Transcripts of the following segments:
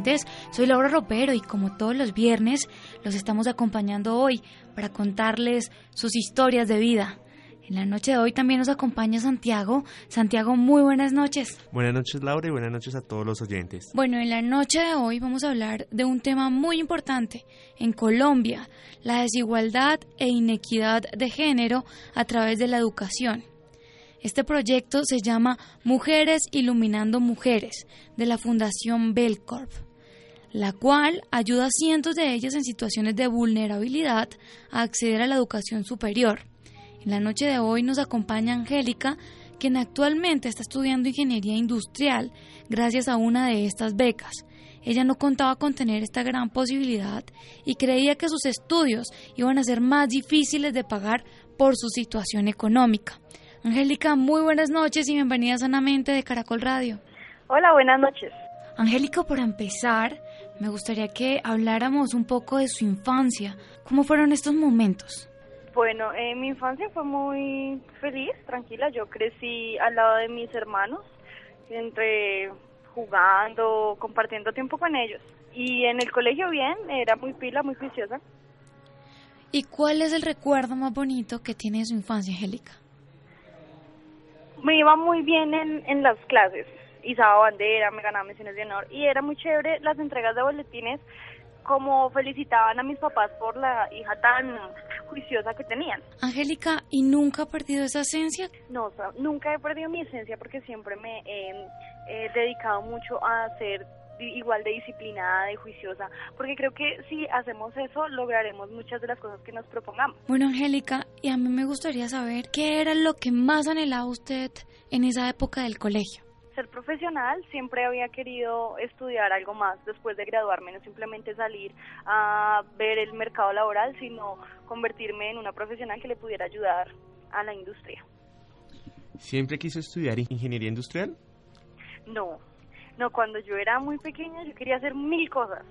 Oyentes. Soy Laura Ropero y como todos los viernes los estamos acompañando hoy para contarles sus historias de vida. En la noche de hoy también nos acompaña Santiago. Santiago, muy buenas noches. Buenas noches Laura y buenas noches a todos los oyentes. Bueno, en la noche de hoy vamos a hablar de un tema muy importante en Colombia, la desigualdad e inequidad de género a través de la educación. Este proyecto se llama Mujeres Iluminando Mujeres de la Fundación Belcorp, la cual ayuda a cientos de ellas en situaciones de vulnerabilidad a acceder a la educación superior. En la noche de hoy nos acompaña Angélica, quien actualmente está estudiando ingeniería industrial gracias a una de estas becas. Ella no contaba con tener esta gran posibilidad y creía que sus estudios iban a ser más difíciles de pagar por su situación económica. Angélica, muy buenas noches y bienvenida sanamente de Caracol Radio. Hola, buenas noches. Angélica, por empezar, me gustaría que habláramos un poco de su infancia. ¿Cómo fueron estos momentos? Bueno, eh, mi infancia fue muy feliz, tranquila. Yo crecí al lado de mis hermanos, entre jugando, compartiendo tiempo con ellos. Y en el colegio bien, era muy pila, muy juiciosa. ¿Y cuál es el recuerdo más bonito que tiene de su infancia, Angélica? me iba muy bien en, en las clases, izaba bandera, me ganaba menciones de honor y era muy chévere las entregas de boletines como felicitaban a mis papás por la hija tan juiciosa que tenían. Angélica, ¿y nunca ha perdido esa esencia? No, o sea, nunca he perdido mi esencia porque siempre me he, he dedicado mucho a ser igual de disciplinada, de juiciosa, porque creo que si hacemos eso lograremos muchas de las cosas que nos propongamos. Bueno, Angélica, y a mí me gustaría saber qué era lo que más anhelaba usted en esa época del colegio. Ser profesional, siempre había querido estudiar algo más después de graduarme, no simplemente salir a ver el mercado laboral, sino convertirme en una profesional que le pudiera ayudar a la industria. ¿Siempre quiso estudiar ingeniería industrial? No, no, cuando yo era muy pequeña yo quería hacer mil cosas.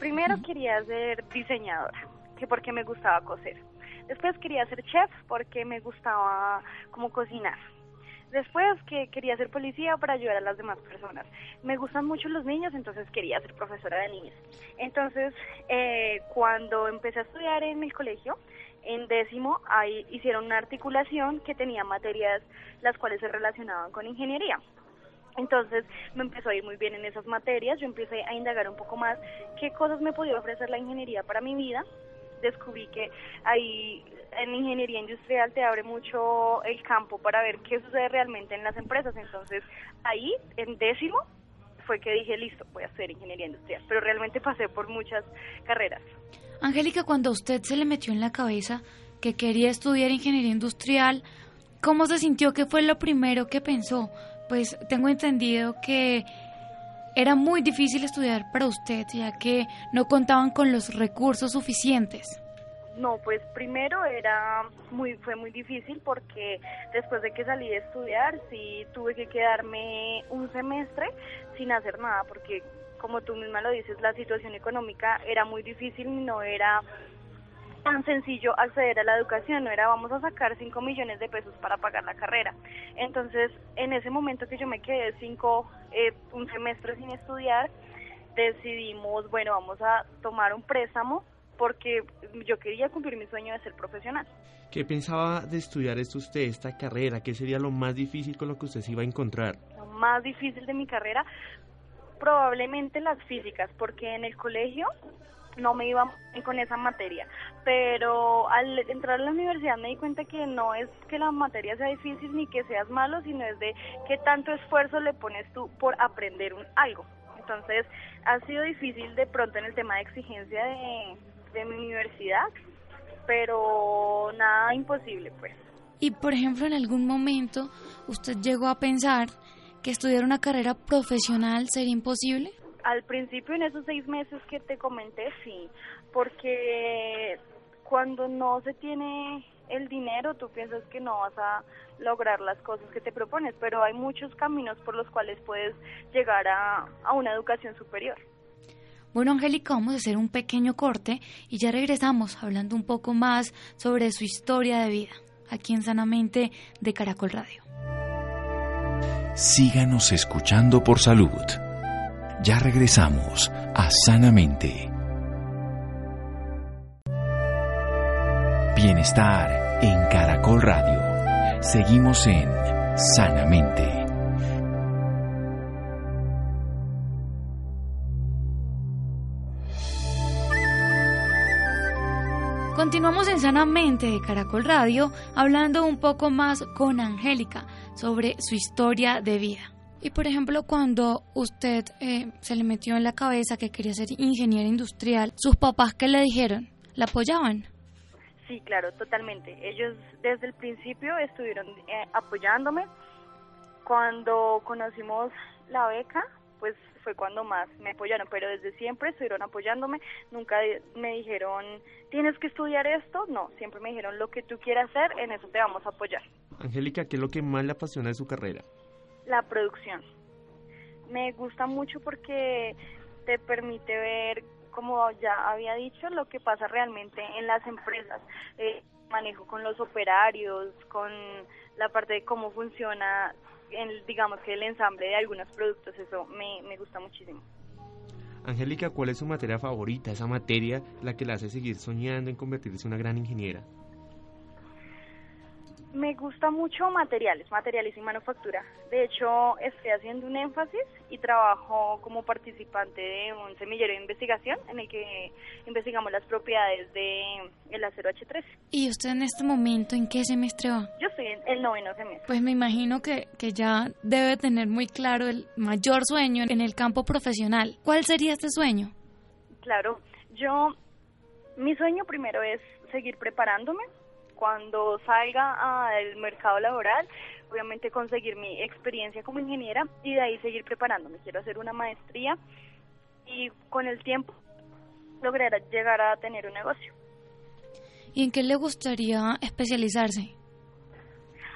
Primero quería ser diseñadora, que porque me gustaba coser. Después quería ser chef porque me gustaba como cocinar. Después que quería ser policía para ayudar a las demás personas. Me gustan mucho los niños, entonces quería ser profesora de niños. Entonces, eh, cuando empecé a estudiar en el colegio, en décimo, ahí hicieron una articulación que tenía materias las cuales se relacionaban con ingeniería. Entonces me empezó a ir muy bien en esas materias, yo empecé a indagar un poco más qué cosas me podía ofrecer la ingeniería para mi vida. Descubrí que ahí en ingeniería industrial te abre mucho el campo para ver qué sucede realmente en las empresas. Entonces ahí, en décimo, fue que dije, listo, voy a hacer ingeniería industrial. Pero realmente pasé por muchas carreras. Angélica, cuando usted se le metió en la cabeza que quería estudiar ingeniería industrial, ¿cómo se sintió? ¿Qué fue lo primero que pensó? pues tengo entendido que era muy difícil estudiar para usted, ya que no contaban con los recursos suficientes. No, pues primero era muy fue muy difícil porque después de que salí de estudiar sí tuve que quedarme un semestre sin hacer nada porque como tú misma lo dices, la situación económica era muy difícil y no era tan sencillo acceder a la educación, no era vamos a sacar 5 millones de pesos para pagar la carrera. Entonces, en ese momento que yo me quedé cinco, eh, un semestre sin estudiar, decidimos, bueno, vamos a tomar un préstamo porque yo quería cumplir mi sueño de ser profesional. ¿Qué pensaba de estudiar esto usted, esta carrera? ¿Qué sería lo más difícil con lo que usted se iba a encontrar? Lo más difícil de mi carrera, probablemente las físicas, porque en el colegio no me iba con esa materia, pero al entrar a la universidad me di cuenta que no es que la materia sea difícil ni que seas malo, sino es de qué tanto esfuerzo le pones tú por aprender un, algo. Entonces, ha sido difícil de pronto en el tema de exigencia de, de mi universidad, pero nada imposible, pues. Y por ejemplo, en algún momento usted llegó a pensar que estudiar una carrera profesional sería imposible? Al principio, en esos seis meses que te comenté, sí, porque cuando no se tiene el dinero, tú piensas que no vas a lograr las cosas que te propones, pero hay muchos caminos por los cuales puedes llegar a, a una educación superior. Bueno, Angélica, vamos a hacer un pequeño corte y ya regresamos hablando un poco más sobre su historia de vida, aquí en Sanamente de Caracol Radio. Síganos escuchando por salud. Ya regresamos a Sanamente. Bienestar en Caracol Radio. Seguimos en Sanamente. Continuamos en Sanamente de Caracol Radio hablando un poco más con Angélica sobre su historia de vida. Y por ejemplo, cuando usted eh, se le metió en la cabeza que quería ser ingeniera industrial, ¿sus papás qué le dijeron? ¿La apoyaban? Sí, claro, totalmente. Ellos desde el principio estuvieron eh, apoyándome. Cuando conocimos la beca, pues fue cuando más me apoyaron, pero desde siempre estuvieron apoyándome, nunca me dijeron, tienes que estudiar esto, no, siempre me dijeron, lo que tú quieras hacer, en eso te vamos a apoyar. Angélica, ¿qué es lo que más le apasiona de su carrera? La producción. Me gusta mucho porque te permite ver, como ya había dicho, lo que pasa realmente en las empresas. Eh, manejo con los operarios, con la parte de cómo funciona el, digamos que el ensamble de algunos productos, eso me, me gusta muchísimo. Angélica, ¿cuál es su materia favorita? Esa materia la que la hace seguir soñando en convertirse en una gran ingeniera. Me gusta mucho materiales, materiales y manufactura. De hecho, estoy haciendo un énfasis y trabajo como participante de un semillero de investigación en el que investigamos las propiedades del el acero H3. ¿Y usted en este momento en qué semestre va? Yo estoy en el noveno semestre. Pues me imagino que, que ya debe tener muy claro el mayor sueño en el campo profesional. ¿Cuál sería este sueño? Claro, yo, mi sueño primero es seguir preparándome cuando salga al mercado laboral, obviamente conseguir mi experiencia como ingeniera y de ahí seguir preparándome. Quiero hacer una maestría y con el tiempo lograr llegar a tener un negocio. ¿Y en qué le gustaría especializarse?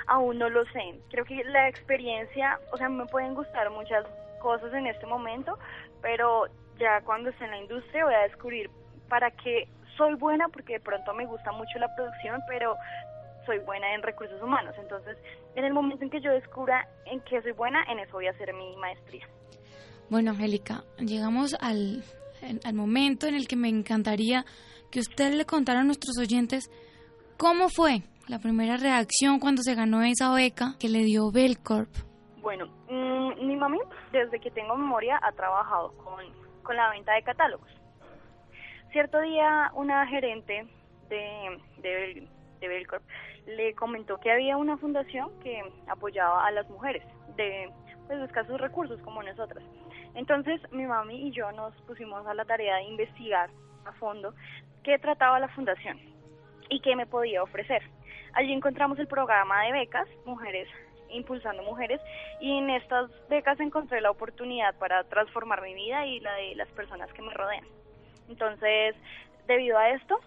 Aún no lo sé. Creo que la experiencia, o sea, me pueden gustar muchas cosas en este momento, pero ya cuando esté en la industria voy a descubrir para qué soy buena porque de pronto me gusta mucho la producción, pero soy buena en recursos humanos. Entonces, en el momento en que yo descubra en qué soy buena, en eso voy a hacer mi maestría. Bueno, Angélica, llegamos al, al momento en el que me encantaría que usted le contara a nuestros oyentes cómo fue la primera reacción cuando se ganó esa beca que le dio Belcorp. Bueno, mmm, mi mami, desde que tengo memoria, ha trabajado con, con la venta de catálogos. Cierto día una gerente de, Belcorp le comentó que había una fundación que apoyaba a las mujeres de pues, escasos recursos como nosotras. Entonces mi mami y yo nos pusimos a la tarea de investigar a fondo qué trataba la fundación y qué me podía ofrecer. Allí encontramos el programa de becas Mujeres Impulsando Mujeres y en estas becas encontré la oportunidad para transformar mi vida y la de las personas que me rodean. Entonces, debido a esto,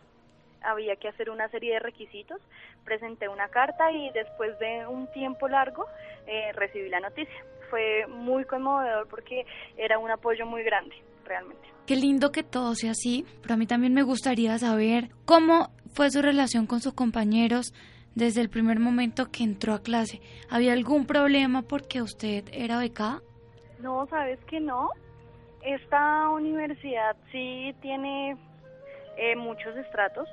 había que hacer una serie de requisitos, presenté una carta y después de un tiempo largo eh, recibí la noticia. Fue muy conmovedor porque era un apoyo muy grande, realmente. Qué lindo que todo sea así, pero a mí también me gustaría saber cómo fue su relación con sus compañeros desde el primer momento que entró a clase. ¿Había algún problema porque usted era becada? No, sabes que no. Esta universidad sí tiene eh, muchos estratos,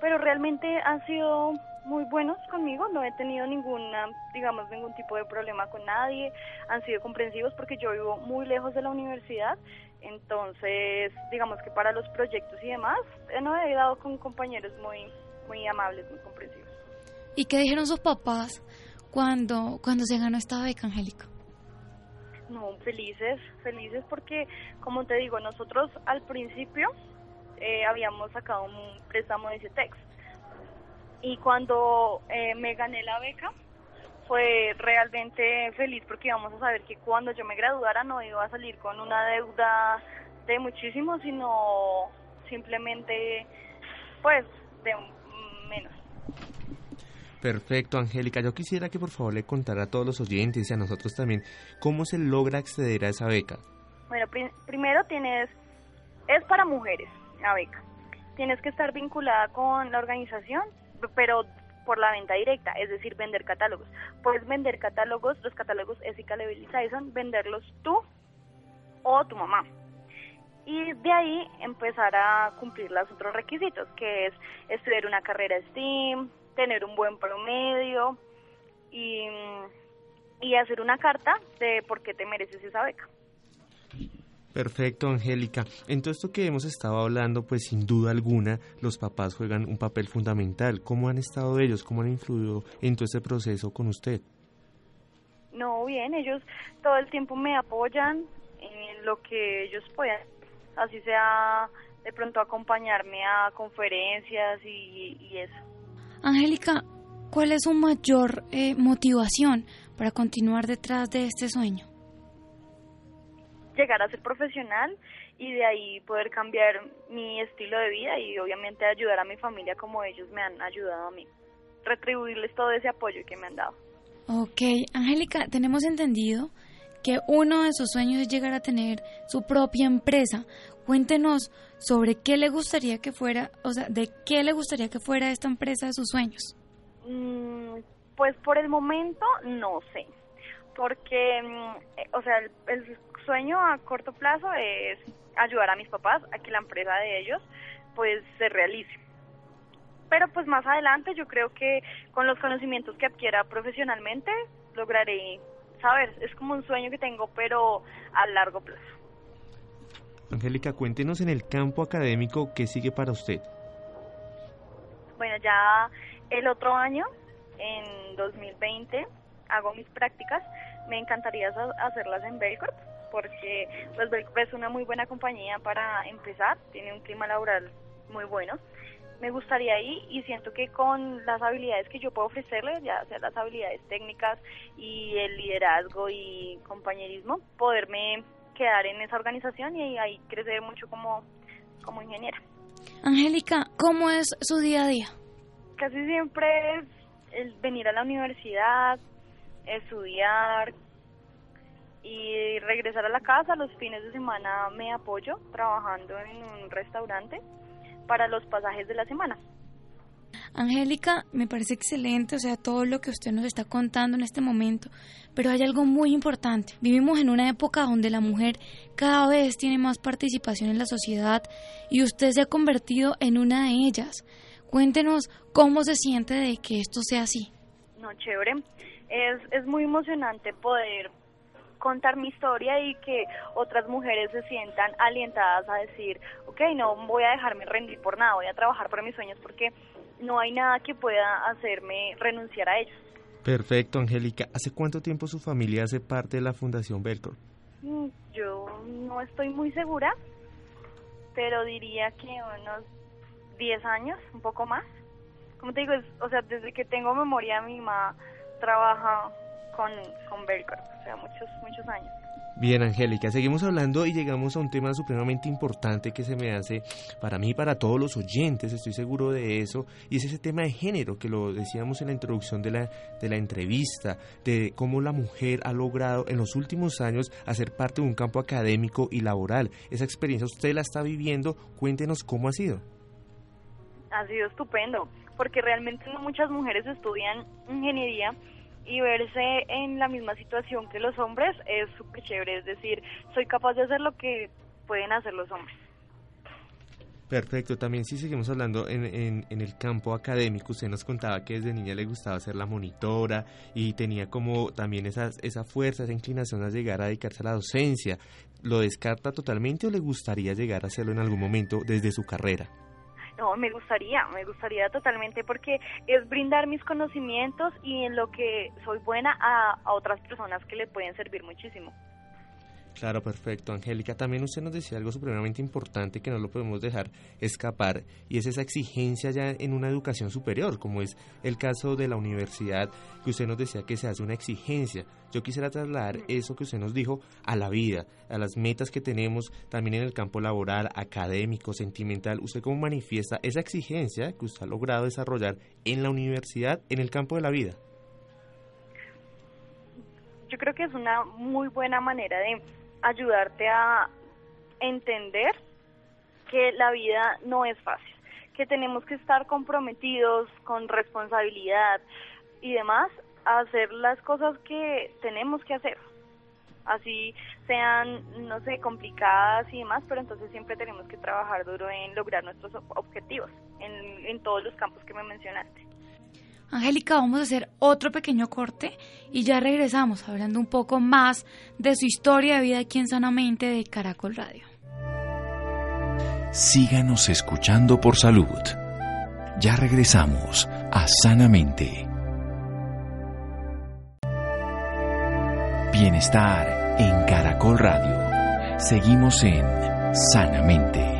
pero realmente han sido muy buenos conmigo, no he tenido ninguna, digamos, ningún tipo de problema con nadie, han sido comprensivos porque yo vivo muy lejos de la universidad, entonces, digamos que para los proyectos y demás, eh, no he dado con compañeros muy, muy amables, muy comprensivos. ¿Y qué dijeron sus papás cuando, cuando se ganó esta beca, Angélica? Felices, felices porque, como te digo, nosotros al principio eh, habíamos sacado un préstamo de CETEX. Y cuando eh, me gané la beca, fue realmente feliz porque íbamos a saber que cuando yo me graduara no iba a salir con una deuda de muchísimo, sino simplemente pues de menos. Perfecto, Angélica. Yo quisiera que por favor le contara a todos los oyentes y a nosotros también cómo se logra acceder a esa beca. Bueno, primero tienes, es para mujeres la beca. Tienes que estar vinculada con la organización, pero por la venta directa, es decir, vender catálogos. Puedes vender catálogos, los catálogos Ethical Level y venderlos tú o tu mamá. Y de ahí empezar a cumplir los otros requisitos, que es estudiar una carrera STEAM, tener un buen promedio y, y hacer una carta de por qué te mereces esa beca. Perfecto, Angélica. En todo esto que hemos estado hablando, pues sin duda alguna, los papás juegan un papel fundamental. ¿Cómo han estado ellos? ¿Cómo han influido en todo este proceso con usted? No, bien, ellos todo el tiempo me apoyan en lo que ellos puedan. Así sea de pronto acompañarme a conferencias y, eso. Angélica, ¿cuál es su mayor eh, motivación para continuar detrás de este sueño? llegar a ser profesional y de ahí poder cambiar mi estilo de vida y obviamente ayudar a mi familia como ellos me han ayudado a mí. Retribuirles todo ese apoyo que me han dado. Ok, Angélica, tenemos entendido que uno de sus sueños es llegar a tener su propia empresa. Cuéntenos sobre qué le gustaría que fuera, o sea, de qué le gustaría que fuera esta empresa de sus sueños. Mm, pues por el momento no sé, porque, mm, eh, o sea, el, sueño a corto plazo es ayudar a mis papás a que la empresa de ellos pues se realice. Pero pues más adelante yo creo que con los conocimientos que adquiera profesionalmente lograré saber, es como un sueño que tengo pero a largo plazo. Angélica, cuéntenos en el campo académico qué sigue para usted. Bueno, ya el otro año, en 2020, hago mis prácticas. Me encantaría hacerlas en Belcorp porque pues es una muy buena compañía para empezar, tiene un clima laboral muy bueno. Me gustaría ir y siento que con las habilidades que yo puedo ofrecerles, ya sea las habilidades técnicas y el liderazgo y compañerismo, poderme quedar en esa organización y ahí crecer mucho como, como ingeniera. Angélica, ¿cómo es su día a día? Casi siempre es el venir a la universidad, estudiar, y regresar a la casa. Los fines de semana me apoyo trabajando en un restaurante para los pasajes de la semana. Angélica, me parece excelente, o sea, todo lo que usted nos está contando en este momento, pero hay algo muy importante. Vivimos en una época donde la mujer cada vez tiene más participación en la sociedad y usted se ha convertido en una de ellas. Cuéntenos cómo se siente de que esto sea así. No, chévere. Es, es muy emocionante poder contar mi historia y que otras mujeres se sientan alientadas a decir, ok, no voy a dejarme rendir por nada, voy a trabajar por mis sueños porque no hay nada que pueda hacerme renunciar a ellos. Perfecto, Angélica. ¿Hace cuánto tiempo su familia hace parte de la Fundación Belcor? Mm, yo no estoy muy segura, pero diría que unos 10 años, un poco más. Como te digo, o sea, desde que tengo memoria mi mamá trabaja con, con Belcorp, o sea, muchos, muchos años. Bien, Angélica, seguimos hablando y llegamos a un tema supremamente importante que se me hace para mí y para todos los oyentes, estoy seguro de eso, y es ese tema de género que lo decíamos en la introducción de la, de la entrevista, de cómo la mujer ha logrado en los últimos años hacer parte de un campo académico y laboral. Esa experiencia usted la está viviendo, cuéntenos cómo ha sido. Ha sido estupendo, porque realmente no muchas mujeres estudian ingeniería y verse en la misma situación que los hombres es súper chévere, es decir, soy capaz de hacer lo que pueden hacer los hombres. Perfecto, también si seguimos hablando en, en, el campo académico, usted nos contaba que desde niña le gustaba ser la monitora y tenía como también esa, esa fuerza, esa inclinación a llegar a dedicarse a la docencia. ¿Lo descarta totalmente o le gustaría llegar a hacerlo en algún momento desde su carrera? No, me gustaría, me gustaría totalmente porque es brindar mis conocimientos y en lo que soy buena a, otras personas que le pueden servir muchísimo. Claro, perfecto, Angélica. También usted nos decía algo supremamente importante que no lo podemos dejar escapar y es esa exigencia ya en una educación superior, como es el caso de la universidad, que usted nos decía que se hace una exigencia. Yo quisiera trasladar eso que usted nos dijo a la vida, a las metas que tenemos también en el campo laboral, académico, sentimental. ¿Usted cómo manifiesta esa exigencia que usted ha logrado desarrollar en la universidad, en el campo de la vida? Yo creo que es una muy buena manera de ayudarte a entender que la vida no es fácil, que tenemos que estar comprometidos con responsabilidad y demás a hacer las cosas que tenemos que hacer. Así sean, no sé, complicadas y demás, pero entonces siempre tenemos que trabajar duro en lograr nuestros objetivos en, en todos los campos que me mencionaste. Angélica, vamos a hacer otro pequeño corte y ya regresamos hablando un poco más de su historia de vida aquí en Sanamente de Caracol Radio. Síganos escuchando por salud. Ya regresamos a Sanamente. Bienestar en Caracol Radio. Seguimos en Sanamente.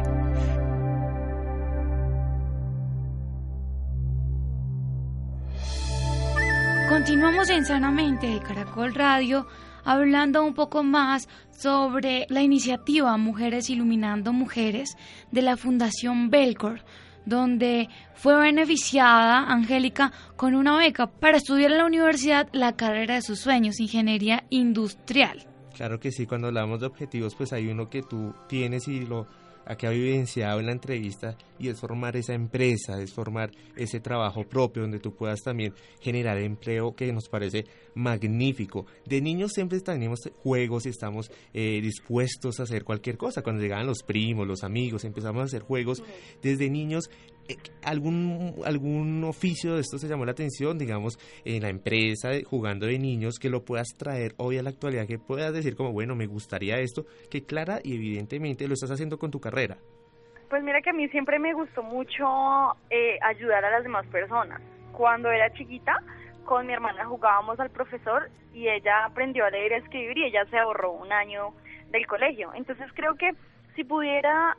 Continuamos en Sanamente de Caracol Radio hablando un poco más sobre la iniciativa Mujeres Iluminando Mujeres de la Fundación Belcor, donde fue beneficiada Angélica con una beca para estudiar en la universidad la carrera de sus sueños, ingeniería industrial. Claro que sí, cuando hablamos de objetivos, pues hay uno que tú tienes y lo que ha vivenciado en la entrevista y es formar esa empresa, es formar ese trabajo propio donde tú puedas también generar empleo que nos parece magnífico. De niños siempre tenemos juegos y estamos eh, dispuestos a hacer cualquier cosa. Cuando llegaban los primos, los amigos, empezamos a hacer juegos. Desde niños algún algún oficio de esto se llamó la atención, digamos, en la empresa, jugando de niños, que lo puedas traer hoy a la actualidad, que puedas decir como, bueno, me gustaría esto, que clara y evidentemente lo estás haciendo con tu carrera. Pues mira que a mí siempre me gustó mucho eh, ayudar a las demás personas. Cuando era chiquita, con mi hermana jugábamos al profesor y ella aprendió a leer y escribir y ella se ahorró un año del colegio. Entonces creo que si pudiera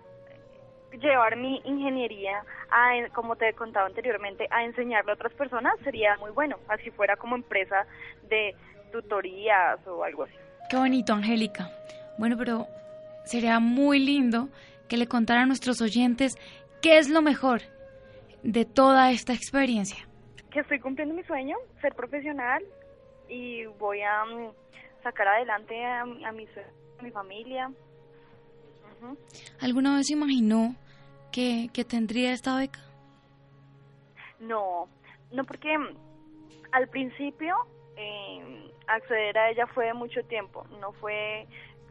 llevar mi ingeniería, a, como te he contado anteriormente, a enseñarle a otras personas sería muy bueno, así fuera como empresa de tutorías o algo así. Qué bonito, Angélica. Bueno, pero sería muy lindo que le contara a nuestros oyentes qué es lo mejor de toda esta experiencia. Que estoy cumpliendo mi sueño, ser profesional y voy a mm, sacar adelante a, mi, a mi familia. ¿Alguna vez imaginó que, tendría esta beca? No, no porque mm, al principio eh, acceder a ella fue mucho tiempo, no fue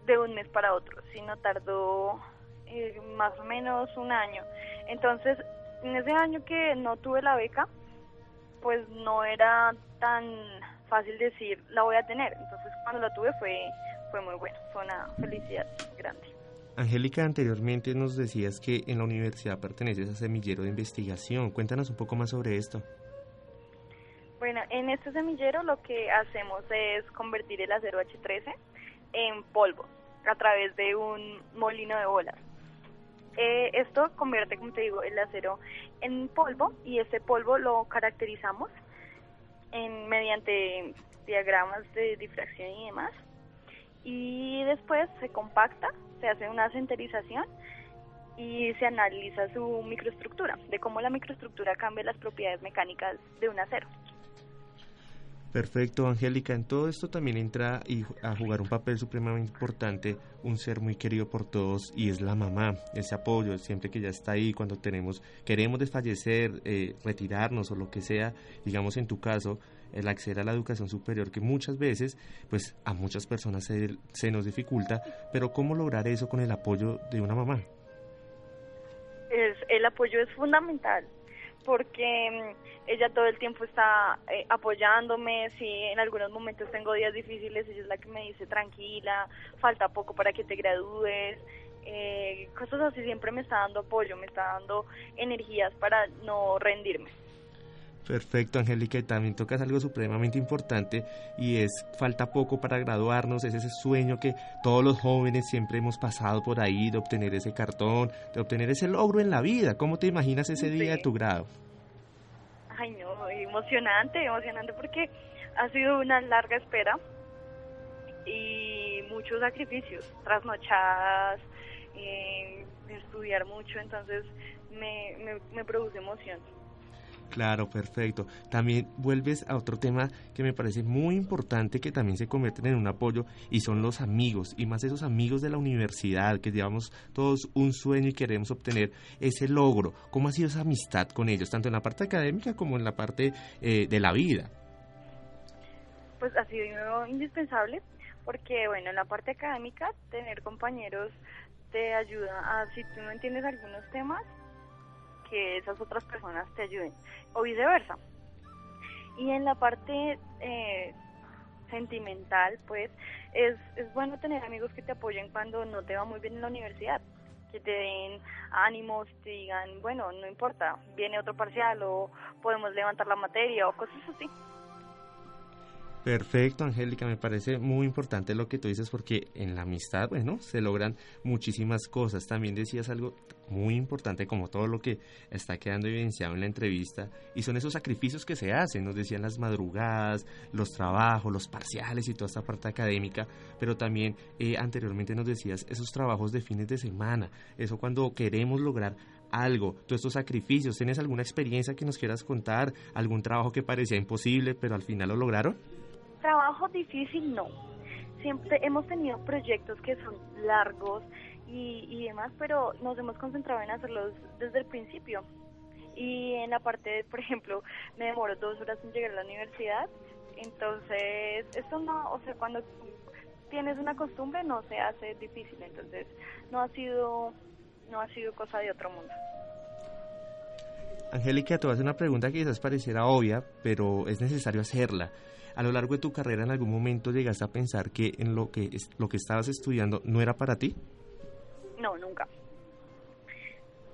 de un mes para otro, sino tardó eh, más o menos un año. Entonces, en ese año que no tuve la beca, pues no era tan fácil decir la voy a tener. Entonces, cuando la tuve fue fue muy bueno, fue una felicidad grande. Angélica, anteriormente nos decías que en la universidad perteneces a Semillero de Investigación. Cuéntanos un poco más sobre esto. Bueno, en este semillero lo que hacemos es convertir el acero H13 en polvo a través de un molino de bolas. Eh, esto convierte, como te digo, el acero en polvo y ese polvo lo caracterizamos en, mediante diagramas de difracción y demás. Y después se compacta se hace una centerización y se analiza su microestructura, de cómo la microestructura cambia las propiedades mecánicas de un acero. Perfecto, Angélica. En todo esto también entra a jugar un papel supremamente importante un ser muy querido por todos y es la mamá. Ese apoyo siempre que ya está ahí cuando tenemos queremos desfallecer, eh, retirarnos o lo que sea. Digamos en tu caso, el acceder a la educación superior que muchas veces, pues a muchas personas se, nos dificulta. Pero cómo lograr eso con el apoyo de una mamá. Es, el apoyo es fundamental porque mm, ella todo el tiempo está eh, apoyándome, si en algunos momentos tengo días difíciles, ella es la que me dice tranquila, falta poco para que te gradúes, eh, cosas así, siempre me está dando apoyo, me está dando energías para no rendirme. Perfecto, Angélica, y también tocas algo supremamente importante y es falta poco para graduarnos, es ese sueño que todos los jóvenes siempre hemos pasado por ahí de obtener ese cartón, de obtener ese logro en la vida. ¿Cómo te imaginas ese día de tu grado? Ay, no, emocionante, emocionante porque ha sido una larga espera y muchos sacrificios, trasnochadas, eh, estudiar mucho, entonces me, me, me produce emoción. Claro, perfecto. También vuelves a otro tema que me parece muy importante que también se convierten en un apoyo y son los amigos y más esos amigos de la universidad que llevamos todos un sueño y queremos obtener ese logro. ¿Cómo ha sido esa amistad con ellos, tanto en la parte académica como en la parte eh, de la vida? Pues ha sido indispensable porque, bueno, en la parte académica tener compañeros te ayuda a, si tú no entiendes algunos temas, que esas otras personas te ayuden o viceversa. Y en la parte eh, sentimental, pues es, es bueno tener amigos que te apoyen cuando no te va muy bien en la universidad, que te den ánimos, te digan, bueno, no importa, viene otro parcial o podemos levantar la materia o cosas así. Perfecto, Angélica, me parece muy importante lo que tú dices porque en la amistad, bueno, se logran muchísimas cosas. También decías algo muy importante como todo lo que está quedando evidenciado en la entrevista y son esos sacrificios que se hacen, nos decían las madrugadas, los trabajos, los parciales y toda esta parte académica, pero también eh, anteriormente nos decías esos trabajos de fines de semana, eso cuando queremos lograr algo, todos estos sacrificios, ¿tienes alguna experiencia que nos quieras contar, algún trabajo que parecía imposible pero al final lo lograron? Trabajo difícil no. Siempre hemos tenido proyectos que son largos y, demás, pero nos hemos concentrado en hacerlos desde el principio. Y en la parte, por ejemplo, me demoro dos horas en llegar a la universidad, entonces esto no, o sea, cuando tienes una costumbre no se hace difícil, entonces no ha sido, no ha sido cosa de otro mundo. Angélica, te voy a una pregunta que quizás pareciera obvia, pero es necesario hacerla a lo largo de tu carrera en algún momento llegaste a pensar que en lo que lo que estabas estudiando no era para ti? No, nunca.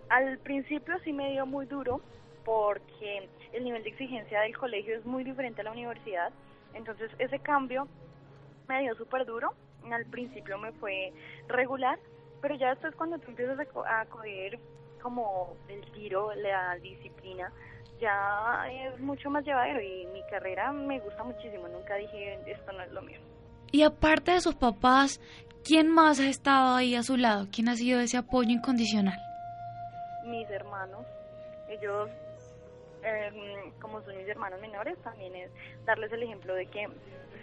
Al principio sí me dio muy duro porque el nivel de exigencia del colegio es muy diferente a la universidad, entonces ese cambio me dio súper duro. Al principio me fue regular, pero ya después cuando tú empiezas a, a coger como el tiro, la disciplina, ya es mucho más llevadero y mi carrera me gusta muchísimo. Nunca dije esto no es lo mío. Y aparte de sus papás, ¿quién más ha estado ahí a su lado? ¿Quién ha sido ese apoyo incondicional? Mis hermanos. Ellos, em, como son mis hermanos menores, también es darles el ejemplo de que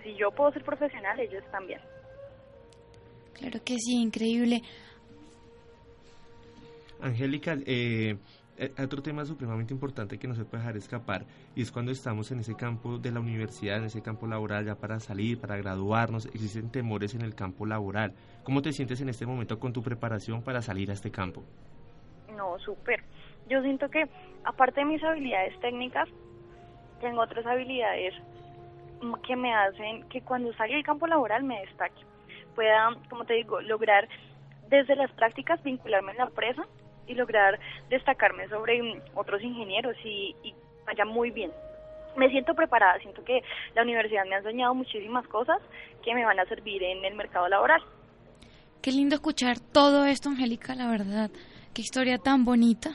si yo puedo ser profesional, ellos también. Claro que sí, increíble. Angélica, eh, eh, otro tema supremamente importante que no se puede dejar escapar y es cuando estamos en ese campo de la universidad, en ese campo laboral, ya para salir, para graduarnos, existen temores en el campo laboral. ¿Cómo te sientes en este momento con tu preparación para salir a este campo? No, súper. Yo siento que aparte de mis habilidades técnicas, tengo otras habilidades que me hacen que cuando salga al campo laboral me destaque. Pueda, como te digo, lograr desde las prácticas vincularme en la empresa y lograr destacarme sobre otros ingenieros y, vaya muy bien. Me siento preparada, siento que la universidad me ha enseñado muchísimas cosas que me van a servir en el mercado laboral. Qué lindo escuchar todo esto, Angélica, la verdad. Qué historia tan bonita.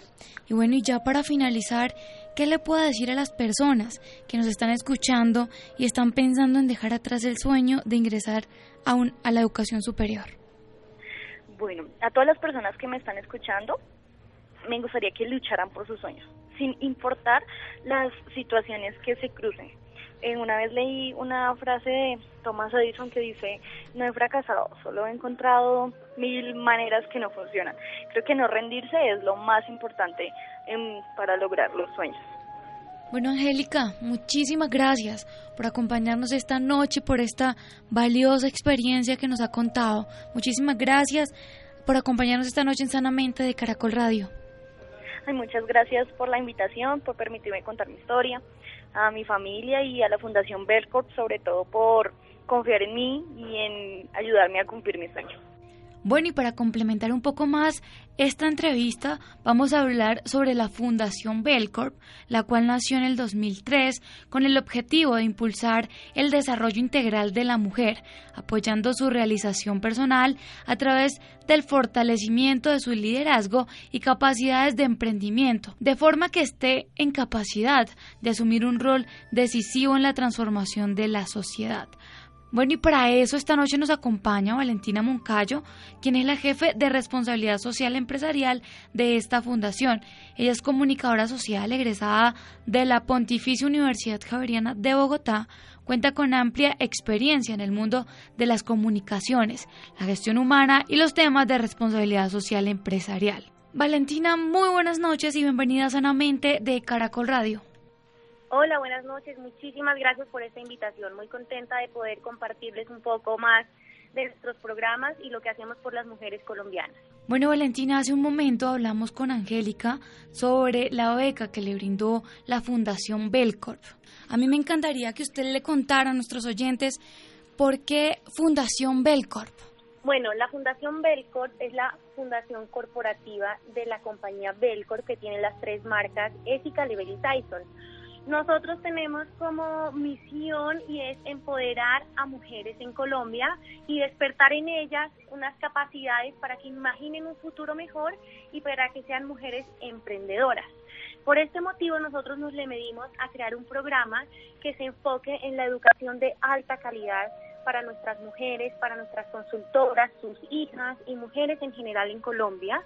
Y bueno, y ya para finalizar, ¿qué le puedo decir a las personas que nos están escuchando y están pensando en dejar atrás el sueño de ingresar a, un, a la educación superior? Bueno, a todas las personas que me están escuchando, me gustaría que lucharan por sus sueños, sin importar las situaciones que se crucen. Eh, una vez leí una frase de Thomas Edison que dice, no he fracasado, solo he encontrado mil maneras que no funcionan. Creo que no rendirse es lo más importante para lograr los sueños. Bueno, Angélica, muchísimas gracias por acompañarnos esta noche, por esta valiosa experiencia que nos ha contado. Muchísimas gracias por acompañarnos esta noche en Sanamente de Caracol Radio muchas gracias por la invitación, por permitirme contar mi historia, a mi familia y a la Fundación Belcorp, sobre todo por confiar en mí y en ayudarme a cumplir mis sueños. Bueno, y para complementar un poco más esta entrevista, vamos a hablar sobre la Fundación Belcorp, la cual nació en el 2003 con el objetivo de impulsar el desarrollo integral de la mujer, apoyando su realización personal a través del fortalecimiento de su liderazgo y capacidades de emprendimiento, de forma que esté en capacidad de asumir un rol decisivo en la transformación de la sociedad. Bueno, y para eso esta noche nos acompaña Valentina Moncayo, quien es la jefe de responsabilidad social empresarial de esta fundación. Ella es comunicadora social egresada de la Pontificia Universidad Javeriana de Bogotá, cuenta con amplia experiencia en el mundo de las comunicaciones, la gestión humana y los temas de responsabilidad social empresarial. Valentina, muy buenas noches y bienvenida sanamente de Caracol Radio. Hola, buenas noches. Muchísimas gracias por esta invitación. Muy contenta de poder compartirles un poco más de nuestros programas y lo que hacemos por las mujeres colombianas. Bueno, Valentina, hace un momento hablamos con Angélica sobre la beca que le brindó la Fundación Belcorp. A mí me encantaría que usted le contara a nuestros oyentes por qué Fundación Belcorp. Bueno, la Fundación Belcorp es la fundación corporativa de la compañía Belcorp que tiene las tres marcas Ethical, Level y Tyson. Nosotros tenemos como misión y es empoderar a mujeres en Colombia y despertar en ellas unas capacidades para que imaginen un futuro mejor y para que sean mujeres emprendedoras. Por este motivo nosotros nos le medimos a crear un programa que se enfoque en la educación de alta calidad para nuestras mujeres, para nuestras consultoras, sus hijas y mujeres en general en Colombia.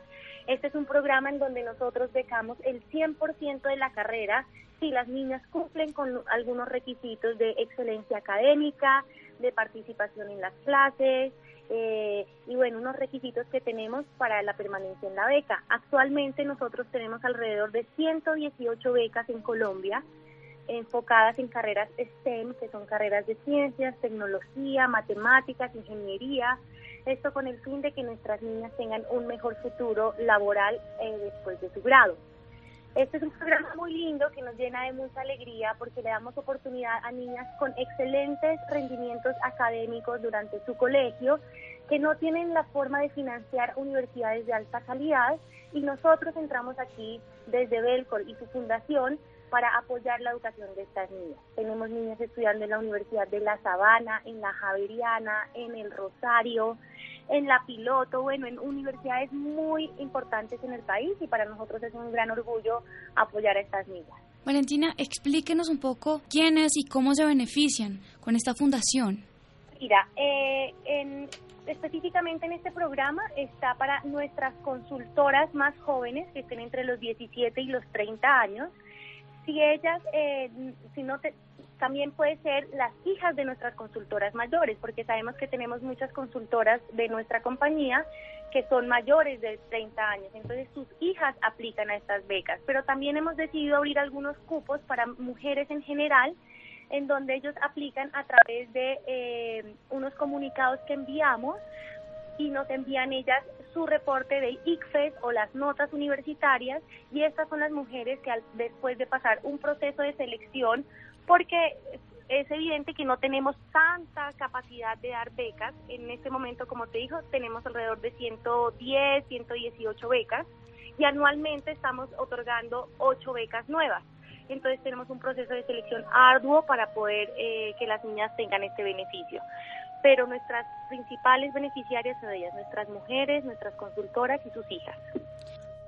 Este es un programa en donde nosotros becamos el 100% de la carrera si las niñas cumplen con algunos requisitos de excelencia académica, de participación en las clases, eh, y bueno, unos requisitos que tenemos para la permanencia en la beca. Actualmente nosotros tenemos alrededor de 118 becas en Colombia enfocadas en carreras STEM, que son carreras de ciencias, tecnología, matemáticas, ingeniería, esto con el fin de que nuestras niñas tengan un mejor futuro laboral eh, después de su grado. Este es un programa muy lindo que nos llena de mucha alegría porque le damos oportunidad a niñas con excelentes rendimientos académicos durante su colegio que no tienen la forma de financiar universidades de alta calidad y nosotros entramos aquí desde Belcor y su fundación para apoyar la educación de estas niñas. Tenemos niñas estudiando en la Universidad de La Sabana, en la Javeriana, en el Rosario, en la Piloto, bueno, en universidades muy importantes en el país y para nosotros es un gran orgullo apoyar a estas niñas. Valentina, explíquenos un poco quiénes y cómo se benefician con esta fundación. Mira, eh, en, específicamente en este programa está para nuestras consultoras más jóvenes que estén entre los 17 y los 30 años. Si ellas, eh, si no te, también puede ser las hijas de nuestras consultoras mayores, porque sabemos que tenemos muchas consultoras de nuestra compañía que son mayores de 30 años, entonces sus hijas aplican a estas becas, pero también hemos decidido abrir algunos cupos para mujeres en general, en donde ellos aplican a través de eh, unos comunicados que enviamos y nos envían ellas su reporte de ICFES o las notas universitarias. Y estas son las mujeres que después de pasar un proceso de selección porque es evidente que no tenemos tanta capacidad de dar becas. En este momento, como te dijo, tenemos alrededor de 110, 118 becas y anualmente estamos otorgando 8 becas nuevas. Entonces tenemos un proceso de selección arduo para poder eh, que las niñas tengan este beneficio. Pero nuestras principales beneficiarias son ellas, nuestras mujeres, nuestras consultoras y sus hijas.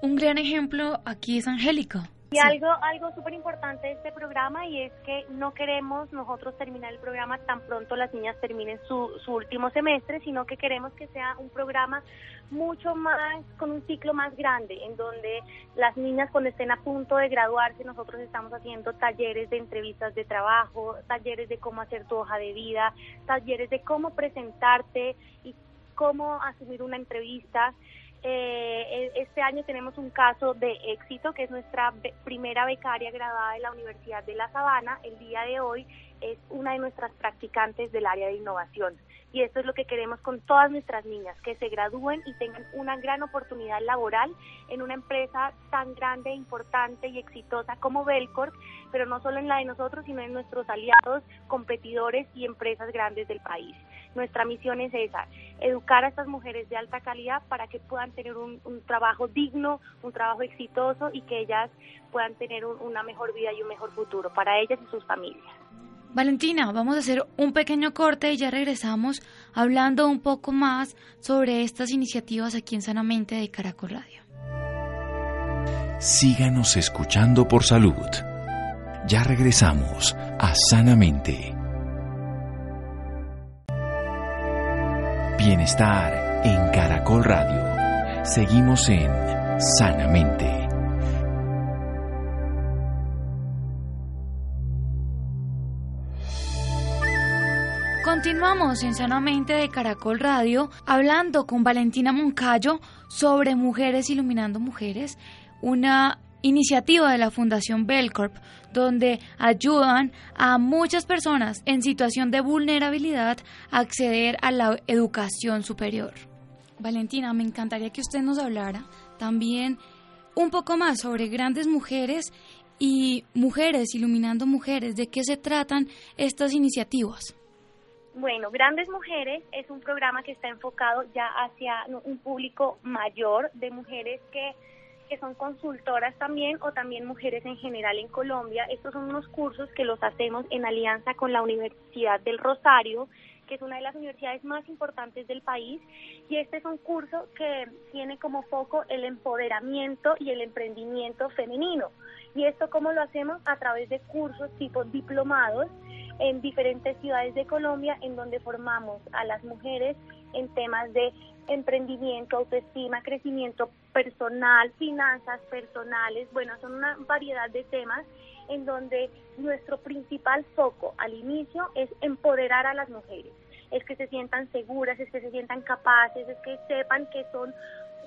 Un gran ejemplo aquí es Angélica y algo, algo súper importante de este programa y es que no queremos nosotros terminar el programa tan pronto las niñas terminen su, su último semestre, sino que queremos que sea un programa mucho más, con un ciclo más grande, en donde las niñas cuando estén a punto de graduarse, nosotros estamos haciendo talleres de entrevistas de trabajo, talleres de cómo hacer tu hoja de vida, talleres de cómo presentarte y cómo asumir una entrevista. Eh, e, este año tenemos un caso de éxito, que es nuestra primera becaria graduada de la Universidad de La Sabana. El día de hoy es una de nuestras practicantes del área de innovación. Y esto es lo que queremos con todas nuestras niñas, que se gradúen y tengan una gran oportunidad laboral en una empresa tan grande, importante y exitosa como Belcorp, pero no solo en la de nosotros, sino en nuestros aliados, competidores y empresas grandes del país. Nuestra misión es esa, educar a estas mujeres de alta calidad para que puedan tener un, trabajo digno, un trabajo exitoso y que ellas puedan tener una mejor vida y un mejor futuro para ellas y sus familias. Valentina, vamos a hacer un pequeño corte y ya regresamos hablando un poco más sobre estas iniciativas aquí en Sanamente de Caracol Radio. Síganos escuchando por salud. Ya regresamos a Sanamente. Bienestar en Caracol Radio. Seguimos en Sanamente. Continuamos en Sanamente de Caracol Radio hablando con Valentina Moncayo sobre Mujeres Iluminando Mujeres, una iniciativa de la Fundación Belcorp donde ayudan a muchas personas en situación de vulnerabilidad a acceder a la educación superior. Valentina, me encantaría que usted nos hablara también un poco más sobre grandes mujeres y mujeres iluminando mujeres, de qué se tratan estas iniciativas. Bueno, Grandes Mujeres es un programa que está enfocado ya hacia un público mayor de mujeres que, que son consultoras también o también mujeres en general en Colombia. Estos son unos cursos que los hacemos en alianza con la Universidad del Rosario, que es una de las universidades más importantes del país. Y este es un curso que tiene como foco el empoderamiento y el emprendimiento femenino. ¿Y esto cómo lo hacemos? A través de cursos tipo diplomados en diferentes ciudades de Colombia en donde formamos a las mujeres en temas de emprendimiento, autoestima, crecimiento personal, finanzas personales, bueno, son una variedad de temas en donde nuestro principal foco al inicio es empoderar a las mujeres, es que se sientan seguras, es que se sientan capaces, es que sepan que son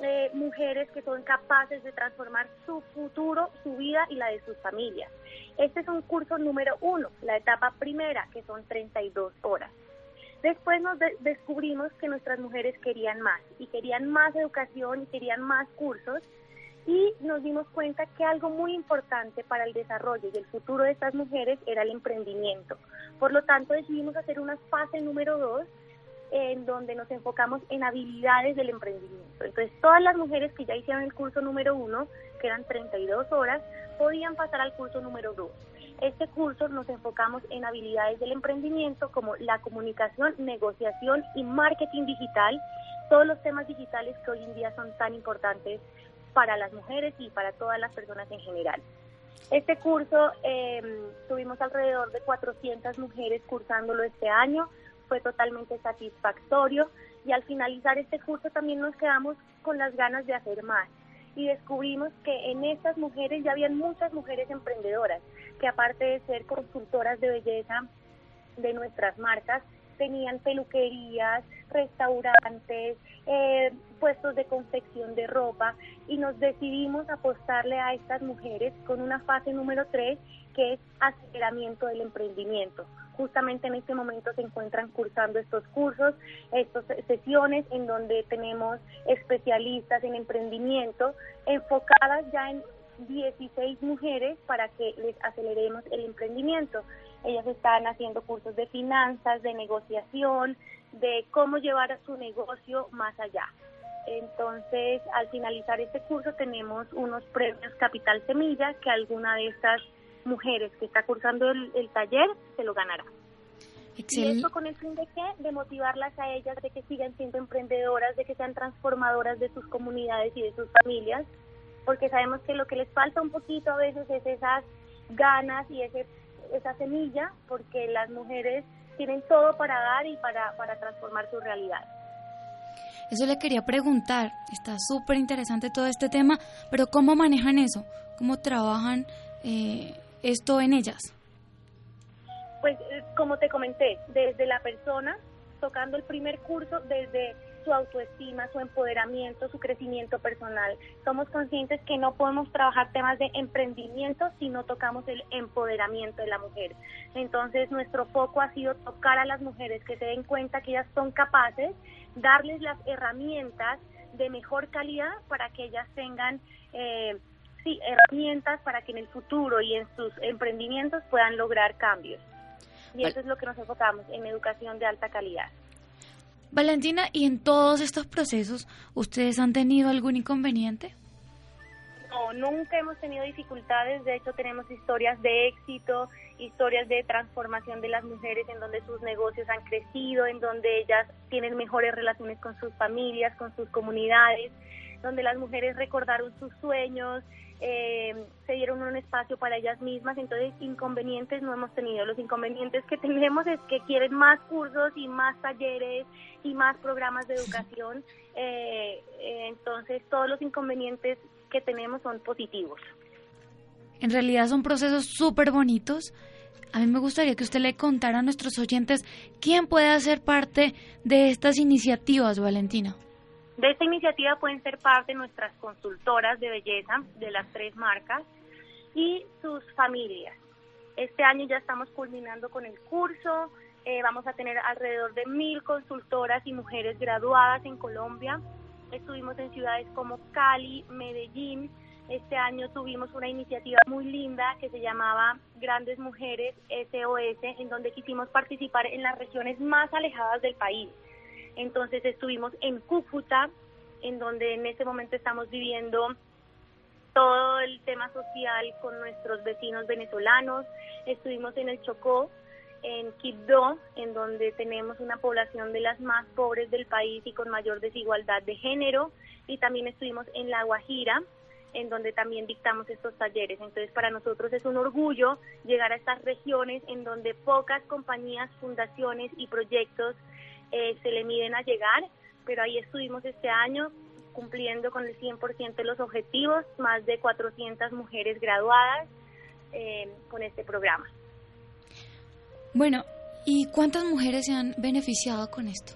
eh, mujeres que son capaces de transformar su futuro, su vida y la de sus familias. Este es un curso número uno, la etapa primera, que son 32 horas. Después nos descubrimos que nuestras mujeres querían más y querían más educación y querían más cursos y nos dimos cuenta que algo muy importante para el desarrollo y el futuro de estas mujeres era el emprendimiento. Por lo tanto, decidimos hacer una fase número dos en donde nos enfocamos en habilidades del emprendimiento. Entonces, todas las mujeres que ya hicieron el curso número uno, que eran 32 horas, podían pasar al curso número dos. Este curso nos enfocamos en habilidades del emprendimiento como la comunicación, negociación y marketing digital, todos los temas digitales que hoy en día son tan importantes para las mujeres y para todas las personas en general. Este curso eh, tuvimos alrededor de 400 mujeres cursándolo este año. Fue totalmente satisfactorio. Y al finalizar este curso también nos quedamos con las ganas de hacer más. Y descubrimos que en estas mujeres ya habían muchas mujeres emprendedoras que aparte de ser consultoras de belleza de nuestras marcas, tenían peluquerías, restaurantes, eh, puestos de confección de ropa y nos decidimos apostarle a estas mujeres con una fase número 3 que es aceleramiento del emprendimiento. Justamente en este momento se encuentran cursando estos cursos, estas sesiones en donde tenemos especialistas en emprendimiento enfocadas ya en 16 mujeres para que les aceleremos el emprendimiento. Ellas están haciendo cursos de finanzas, de negociación, de cómo llevar a su negocio más allá. Entonces, al finalizar este curso tenemos unos premios Capital Semilla que alguna de estas mujeres que está cursando el, taller se lo ganará. Y esto con el fin de qué? De motivarlas a ellas, de que sigan siendo emprendedoras, de que sean transformadoras de sus comunidades y de sus familias, porque sabemos que lo que les falta un poquito a veces es esas ganas y ese, esa semilla, porque las mujeres tienen todo para dar y para, para transformar su realidad. Eso le quería preguntar, está súper interesante todo este tema, pero ¿cómo manejan eso? ¿Cómo trabajan eh, esto en ellas? Pues eh, como te comenté, desde la persona, tocando el primer curso, desde su autoestima, su empoderamiento, su crecimiento personal. Somos conscientes que no podemos trabajar temas de emprendimiento si no tocamos el empoderamiento de la mujer. Entonces, nuestro foco ha sido tocar a las mujeres que se den cuenta que ellas son capaces, darles las herramientas de mejor calidad para que ellas tengan eh, sí, herramientas para que en el futuro y en sus emprendimientos puedan lograr cambios. Y eso es lo que nos enfocamos en educación de alta calidad. Valentina, ¿y en todos estos procesos ustedes han tenido algún inconveniente? No, nunca hemos tenido dificultades, de hecho tenemos historias de éxito, historias de transformación de las mujeres en donde sus negocios han crecido, en donde ellas tienen mejores relaciones con sus familias, con sus comunidades, donde las mujeres recordaron sus sueños, eh, se dieron un espacio para ellas mismas, entonces inconvenientes no hemos tenido. Los inconvenientes que tenemos es que quieren más cursos y más talleres y más programas de educación, eh, eh, entonces todos los inconvenientes que tenemos son positivos. En realidad son procesos súper bonitos. A mí me gustaría que usted le contara a nuestros oyentes quién puede hacer parte de estas iniciativas, Valentina. De esta iniciativa pueden ser parte nuestras consultoras de belleza de las tres marcas y sus familias. Este año ya estamos culminando con el curso, eh, vamos a tener alrededor de mil consultoras y mujeres graduadas en Colombia. Estuvimos en ciudades como Cali, Medellín. Este año tuvimos una iniciativa muy linda que se llamaba Grandes Mujeres SOS, en donde quisimos participar en las regiones más alejadas del país. Entonces estuvimos en Cúcuta, en donde en este momento estamos viviendo todo el tema social con nuestros vecinos venezolanos. Estuvimos en el Chocó, en Quibdó, en donde tenemos una población de las más pobres del país y con mayor desigualdad de género. Y también estuvimos en La Guajira, en donde también dictamos estos talleres. Entonces, para nosotros es un orgullo llegar a estas regiones en donde pocas compañías, fundaciones y proyectos eh, se le miden a llegar, pero ahí estuvimos este año cumpliendo con el 100% de los objetivos, más de 400 mujeres graduadas eh, con este programa. Bueno, ¿y cuántas mujeres se han beneficiado con esto?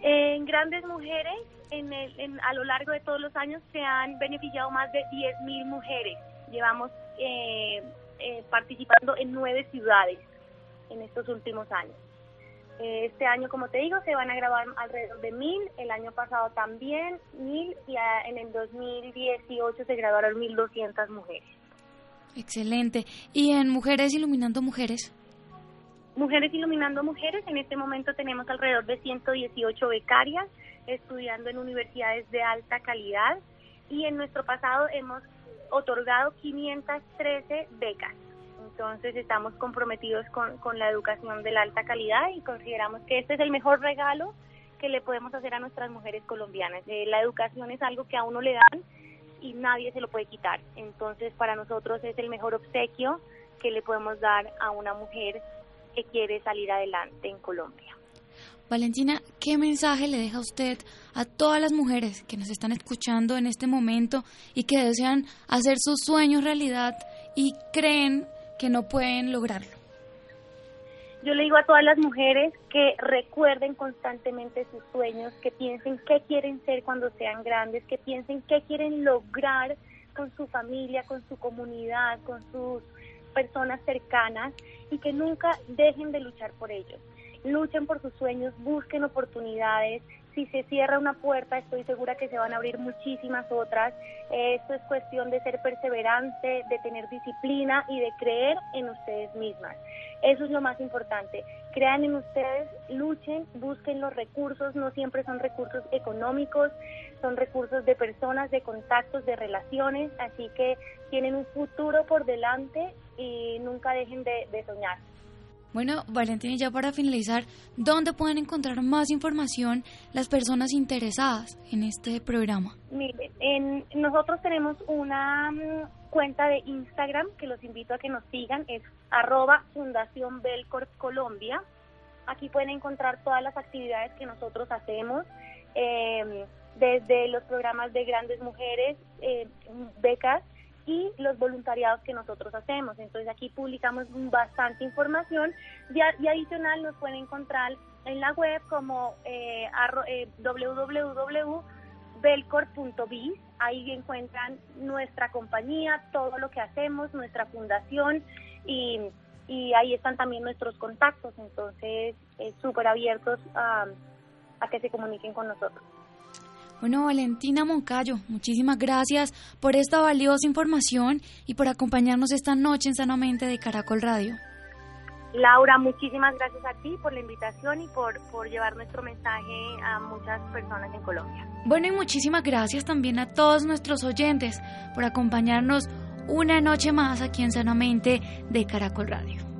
En grandes mujeres, en el, a lo largo de todos los años se han beneficiado más de 10.000 mujeres. Llevamos eh, participando en nueve ciudades en estos últimos años. Eh, este año, como te digo, se van a grabar alrededor de mil, el año pasado también mil y en el 2018 se graduaron 1.200 mujeres. Excelente. ¿Y en Mujeres Iluminando Mujeres? Mujeres Iluminando Mujeres, en este momento tenemos alrededor de 118 becarias estudiando en universidades de alta calidad y en nuestro pasado hemos otorgado 513 becas. Entonces estamos comprometidos con, con la educación de la alta calidad y consideramos que este es el mejor regalo que le podemos hacer a nuestras mujeres colombianas. Eh, la educación es algo que a uno le dan y nadie se lo puede quitar. Entonces para nosotros es el mejor obsequio que le podemos dar a una mujer que quiere salir adelante en Colombia. Valentina, ¿qué mensaje le deja usted a todas las mujeres que nos están escuchando en este momento y que desean hacer sus sueños realidad y creen que no pueden lograrlo? Yo le digo a todas las mujeres que recuerden constantemente sus sueños, que piensen qué quieren ser cuando sean grandes, que piensen qué quieren lograr con su familia, con su comunidad, con sus personas cercanas y que nunca dejen de luchar por ellos. Luchen por sus sueños, busquen oportunidades, si se cierra una puerta, estoy segura que se van a abrir muchísimas otras. Esto es cuestión de ser perseverante, de tener disciplina y de creer en ustedes mismas. Eso es lo más importante. Crean en ustedes, luchen, busquen los recursos, no siempre son recursos económicos, son recursos de personas, de contactos, de relaciones, así que tienen un futuro por delante y nunca dejen de, de soñar. Bueno, Valentina, ya para finalizar, ¿dónde pueden encontrar más información las personas interesadas en este programa? Mire, en, nosotros tenemos una mm, cuenta de Instagram que los invito a que nos sigan, es arroba Fundación Belcorp Colombia. Aquí pueden encontrar todas las actividades que nosotros hacemos, em, desde los programas de grandes mujeres, eh, becas, y los voluntariados que nosotros hacemos. Entonces aquí publicamos bastante información y, adicional nos pueden encontrar en la web como eh, eh www.belcor.biz. Ahí encuentran nuestra compañía, todo lo que hacemos, nuestra fundación y, y ahí están también nuestros contactos. Entonces, súper abiertos a que se comuniquen con nosotros. Bueno, Valentina Moncayo, muchísimas gracias por esta valiosa información y por acompañarnos esta noche en Sanamente de Caracol Radio. Laura, muchísimas gracias a ti por la invitación y por, por llevar nuestro mensaje a muchas personas en Colombia. Bueno, y muchísimas gracias también a todos nuestros oyentes por acompañarnos una noche más aquí en Sanamente de Caracol Radio.